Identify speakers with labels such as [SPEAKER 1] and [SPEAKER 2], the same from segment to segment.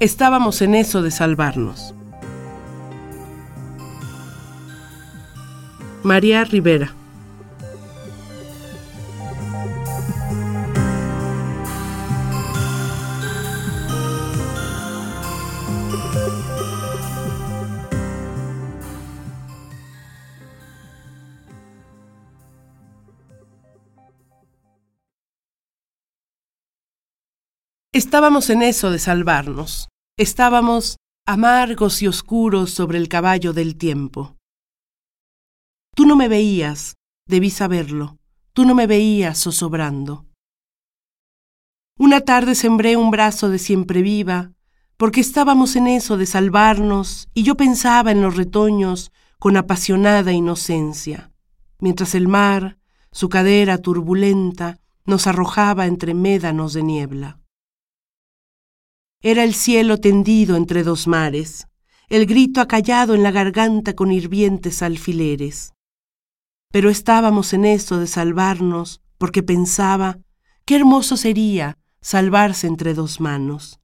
[SPEAKER 1] Estábamos en eso de salvarnos. María Rivera Estábamos en eso de salvarnos. Estábamos amargos y oscuros sobre el caballo del tiempo. Tú no me veías, debí saberlo. Tú no me veías zozobrando. Una tarde sembré un brazo de siempre viva, porque estábamos en eso de salvarnos, y yo pensaba en los retoños con apasionada inocencia, mientras el mar, su cadera turbulenta, nos arrojaba entre médanos de niebla. Era el cielo tendido entre dos mares, el grito acallado en la garganta con hirvientes alfileres. Pero estábamos en eso de salvarnos porque pensaba qué hermoso sería salvarse entre dos manos.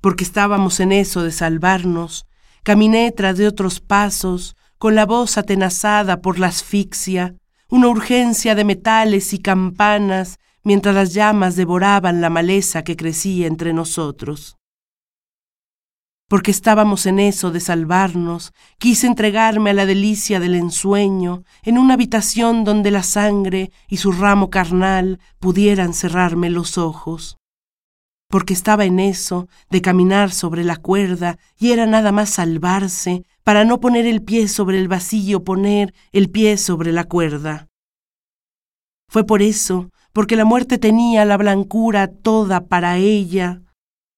[SPEAKER 1] Porque estábamos en eso de salvarnos, caminé tras de otros pasos, con la voz atenazada por la asfixia, una urgencia de metales y campanas mientras las llamas devoraban la maleza que crecía entre nosotros. Porque estábamos en eso de salvarnos, quise entregarme a la delicia del ensueño en una habitación donde la sangre y su ramo carnal pudieran cerrarme los ojos. Porque estaba en eso de caminar sobre la cuerda y era nada más salvarse para no poner el pie sobre el vacío, poner el pie sobre la cuerda. Fue por eso porque la muerte tenía la blancura toda para ella,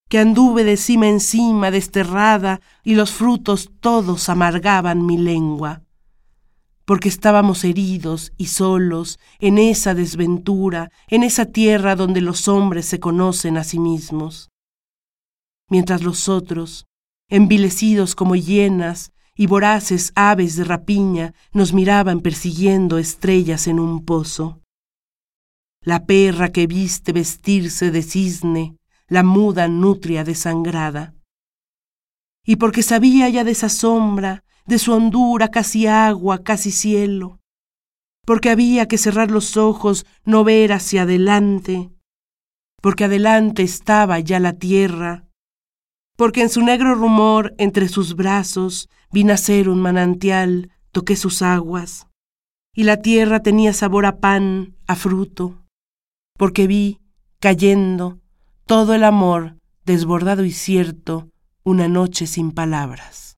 [SPEAKER 1] que anduve de cima encima desterrada y los frutos todos amargaban mi lengua, porque estábamos heridos y solos en esa desventura, en esa tierra donde los hombres se conocen a sí mismos, mientras los otros, envilecidos como hienas y voraces aves de rapiña, nos miraban persiguiendo estrellas en un pozo la perra que viste vestirse de cisne, la muda nutria desangrada. Y porque sabía ya de esa sombra, de su hondura casi agua, casi cielo, porque había que cerrar los ojos, no ver hacia adelante, porque adelante estaba ya la tierra, porque en su negro rumor entre sus brazos vi nacer un manantial, toqué sus aguas, y la tierra tenía sabor a pan, a fruto porque vi, cayendo, todo el amor desbordado y cierto, una noche sin palabras.